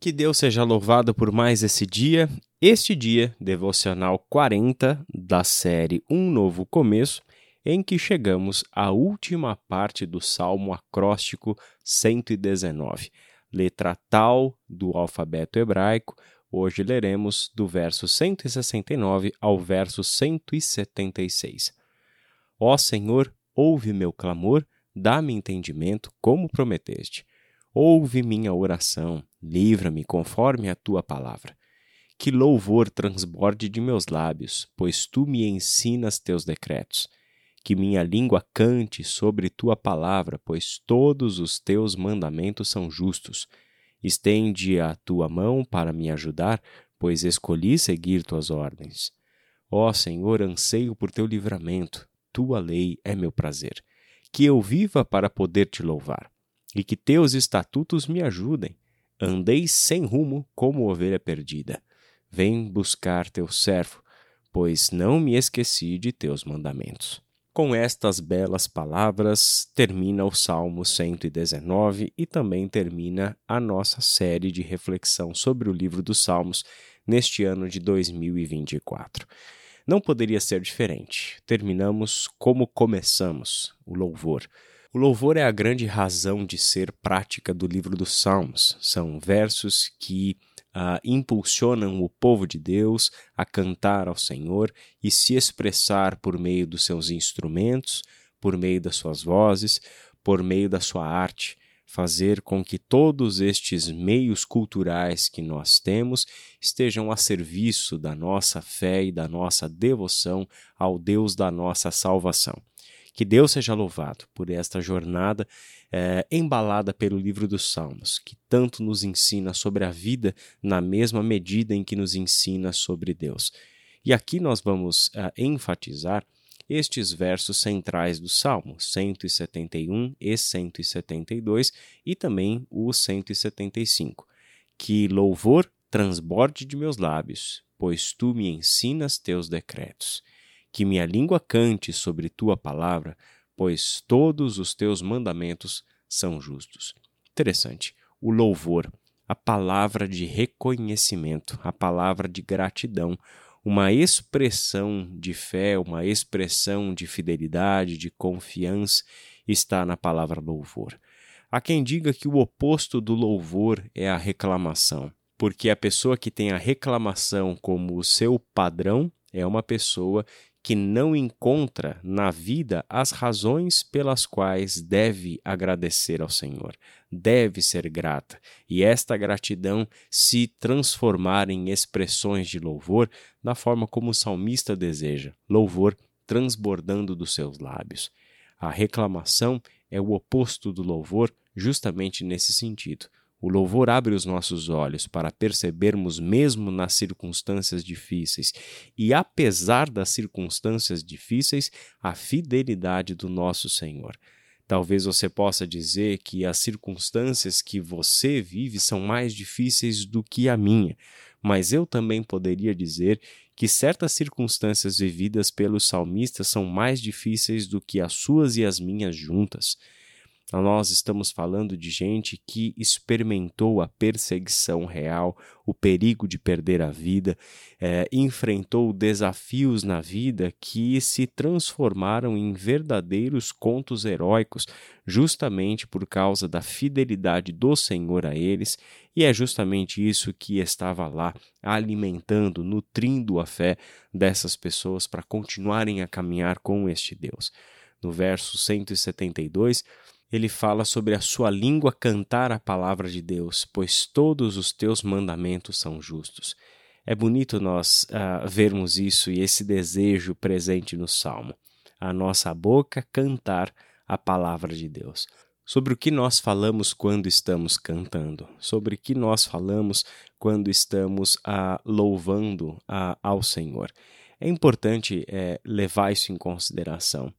Que Deus seja louvado por mais esse dia. Este dia, devocional 40 da série Um Novo Começo, em que chegamos à última parte do Salmo acróstico 119, letra tal do alfabeto hebraico. Hoje leremos do verso 169 ao verso 176. Ó Senhor, ouve meu clamor, dá-me entendimento, como prometeste. Ouve minha oração, livra-me conforme a tua palavra. Que louvor transborde de meus lábios, pois tu me ensinas teus decretos. Que minha língua cante sobre tua palavra, pois todos os teus mandamentos são justos. Estende a tua mão para me ajudar, pois escolhi seguir tuas ordens. Ó Senhor, anseio por teu livramento, tua lei é meu prazer. Que eu viva para poder te louvar e que teus estatutos me ajudem. Andei sem rumo como ovelha perdida. Vem buscar teu servo, pois não me esqueci de teus mandamentos. Com estas belas palavras, termina o Salmo 119 e também termina a nossa série de reflexão sobre o livro dos Salmos neste ano de 2024. Não poderia ser diferente. Terminamos como começamos, o louvor. O louvor é a grande razão de ser prática do livro dos Salmos. São versos que uh, impulsionam o povo de Deus a cantar ao Senhor e se expressar por meio dos seus instrumentos, por meio das suas vozes, por meio da sua arte, fazer com que todos estes meios culturais que nós temos estejam a serviço da nossa fé e da nossa devoção ao Deus da nossa salvação. Que Deus seja louvado por esta jornada é, embalada pelo livro dos Salmos, que tanto nos ensina sobre a vida na mesma medida em que nos ensina sobre Deus. E aqui nós vamos é, enfatizar estes versos centrais do Salmo, 171 e 172, e também o 175. Que louvor transborde de meus lábios, pois tu me ensinas teus decretos que minha língua cante sobre tua palavra, pois todos os teus mandamentos são justos. Interessante. O louvor, a palavra de reconhecimento, a palavra de gratidão, uma expressão de fé, uma expressão de fidelidade, de confiança, está na palavra louvor. Há quem diga que o oposto do louvor é a reclamação, porque a pessoa que tem a reclamação como o seu padrão é uma pessoa que não encontra na vida as razões pelas quais deve agradecer ao Senhor, deve ser grata, e esta gratidão se transformar em expressões de louvor da forma como o salmista deseja, louvor transbordando dos seus lábios. A reclamação é o oposto do louvor, justamente nesse sentido. O louvor abre os nossos olhos para percebermos, mesmo nas circunstâncias difíceis e apesar das circunstâncias difíceis, a fidelidade do nosso Senhor. Talvez você possa dizer que as circunstâncias que você vive são mais difíceis do que a minha, mas eu também poderia dizer que certas circunstâncias vividas pelos salmistas são mais difíceis do que as suas e as minhas juntas. Nós estamos falando de gente que experimentou a perseguição real, o perigo de perder a vida, é, enfrentou desafios na vida que se transformaram em verdadeiros contos heróicos, justamente por causa da fidelidade do Senhor a eles, e é justamente isso que estava lá, alimentando, nutrindo a fé dessas pessoas para continuarem a caminhar com este Deus. No verso 172, ele fala sobre a sua língua cantar a palavra de Deus, pois todos os teus mandamentos são justos. É bonito nós uh, vermos isso e esse desejo presente no Salmo. A nossa boca cantar a palavra de Deus. Sobre o que nós falamos quando estamos cantando, sobre o que nós falamos quando estamos uh, louvando uh, ao Senhor. É importante é, levar isso em consideração.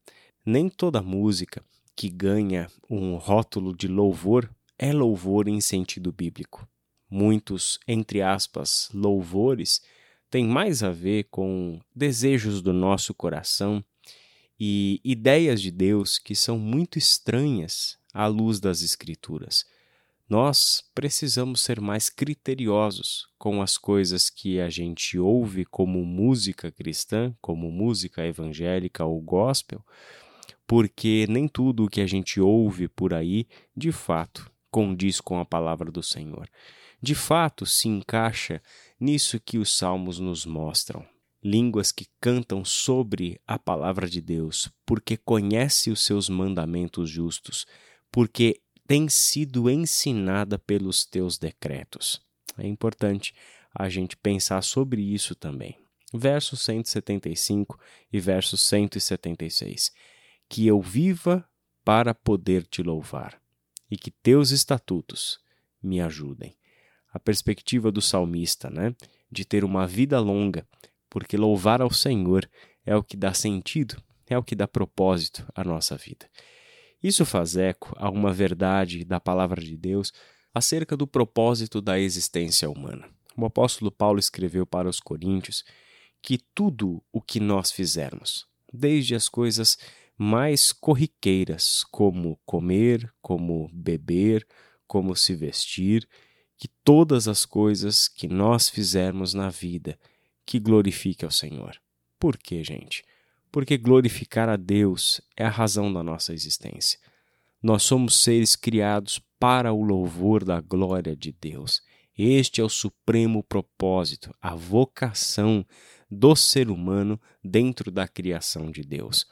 Nem toda música, que ganha um rótulo de louvor é louvor em sentido bíblico. Muitos, entre aspas, louvores têm mais a ver com desejos do nosso coração e ideias de Deus que são muito estranhas à luz das Escrituras. nós precisamos ser mais criteriosos com as coisas que a gente ouve como música cristã, como música evangélica ou gospel, porque nem tudo o que a gente ouve por aí, de fato, condiz com a palavra do Senhor. De fato, se encaixa nisso que os salmos nos mostram. Línguas que cantam sobre a palavra de Deus, porque conhece os seus mandamentos justos, porque tem sido ensinada pelos teus decretos. É importante a gente pensar sobre isso também. Verso 175 e verso 176. Que eu viva para poder te louvar e que teus estatutos me ajudem. A perspectiva do salmista, né, de ter uma vida longa, porque louvar ao Senhor é o que dá sentido, é o que dá propósito à nossa vida. Isso faz eco a uma verdade da palavra de Deus acerca do propósito da existência humana. O apóstolo Paulo escreveu para os Coríntios que tudo o que nós fizermos, desde as coisas mais corriqueiras, como comer, como beber, como se vestir, que todas as coisas que nós fizermos na vida que glorifique ao Senhor. Por quê, gente? porque glorificar a Deus é a razão da nossa existência. Nós somos seres criados para o louvor da glória de Deus. Este é o supremo propósito, a vocação do ser humano dentro da criação de Deus.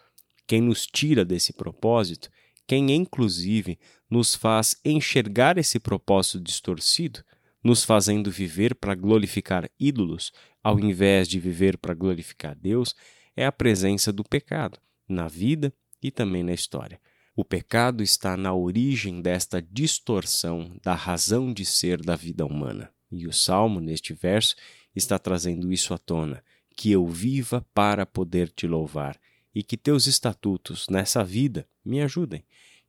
Quem nos tira desse propósito, quem inclusive nos faz enxergar esse propósito distorcido, nos fazendo viver para glorificar ídolos, ao invés de viver para glorificar Deus, é a presença do pecado na vida e também na história. O pecado está na origem desta distorção da razão de ser da vida humana. E o salmo, neste verso, está trazendo isso à tona: que eu viva para poder te louvar e que teus estatutos nessa vida me ajudem.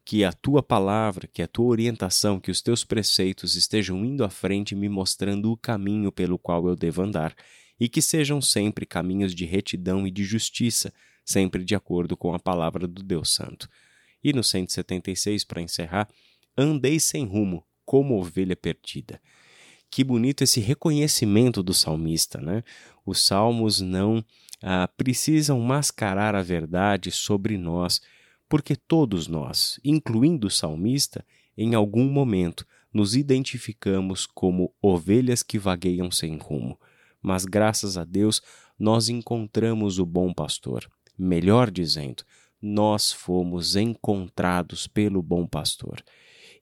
Que a tua palavra, que a tua orientação, que os teus preceitos estejam indo à frente, me mostrando o caminho pelo qual eu devo andar e que sejam sempre caminhos de retidão e de justiça, sempre de acordo com a palavra do Deus Santo. E no 176, para encerrar, andei sem rumo, como ovelha perdida. Que bonito esse reconhecimento do salmista, né? Os salmos não ah, precisam mascarar a verdade sobre nós, porque todos nós, incluindo o salmista, em algum momento nos identificamos como ovelhas que vagueiam sem rumo mas graças a Deus nós encontramos o bom pastor. Melhor dizendo, nós fomos encontrados pelo bom pastor.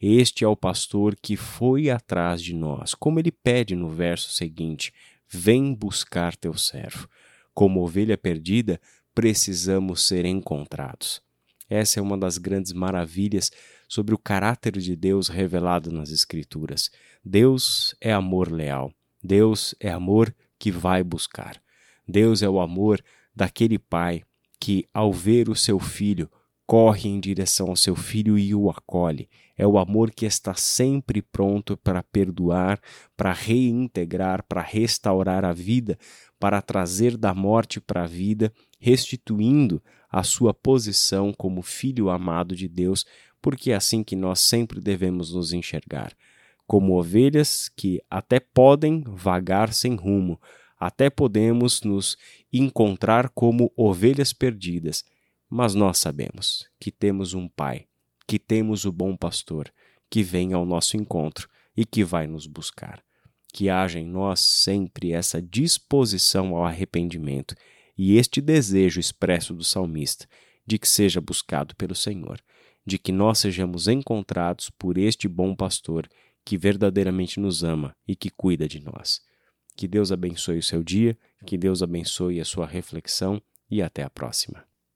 Este é o pastor que foi atrás de nós, como ele pede no verso seguinte: Vem buscar teu servo. Como ovelha perdida, precisamos ser encontrados. Essa é uma das grandes maravilhas sobre o caráter de Deus revelado nas Escrituras. Deus é amor leal. Deus é amor que vai buscar. Deus é o amor daquele pai que, ao ver o seu filho, corre em direção ao seu filho e o acolhe. É o amor que está sempre pronto para perdoar, para reintegrar, para restaurar a vida, para trazer da morte para a vida, restituindo a sua posição como filho amado de Deus, porque é assim que nós sempre devemos nos enxergar. Como ovelhas que até podem vagar sem rumo, até podemos nos encontrar como ovelhas perdidas, mas nós sabemos que temos um Pai, que temos o bom pastor, que vem ao nosso encontro e que vai nos buscar. Que haja em nós sempre essa disposição ao arrependimento e este desejo expresso do salmista de que seja buscado pelo Senhor, de que nós sejamos encontrados por este bom pastor que verdadeiramente nos ama e que cuida de nós. Que Deus abençoe o seu dia, que Deus abençoe a sua reflexão e até a próxima.